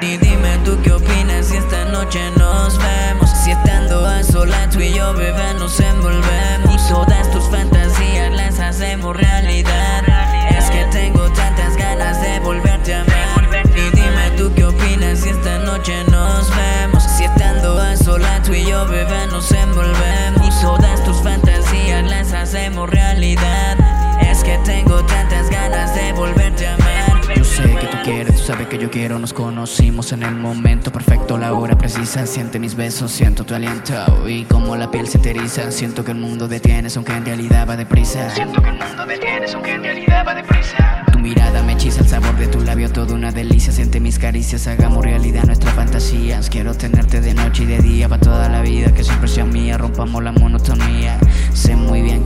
Y dime tú qué opinas si esta noche nos vemos. Si estando a solas tú y yo, bebé, nos envolvemos. Y todas tus fantasías las hacemos realidad. Es que tengo tantas ganas de volverte a amar. Y dime tú qué opinas si esta noche nos vemos. Si estando a solas tú y yo, bebé, nos envolvemos. Y todas tus fantasías las hacemos realidad. Quieres, tú sabes que yo quiero. Nos conocimos en el momento perfecto, la hora precisa. Siente mis besos, siento tu aliento. Y como la piel se te eriza, siento que el mundo detienes, aunque en realidad va deprisa. Siento que el mundo detienes, aunque en realidad va deprisa. Tu mirada me hechiza, el sabor de tu labio, toda una delicia. Siente mis caricias, hagamos realidad nuestras fantasías. Quiero tenerte de noche y de día, para toda la vida, que siempre sea mía. Rompamos la monotonía. Sé muy bien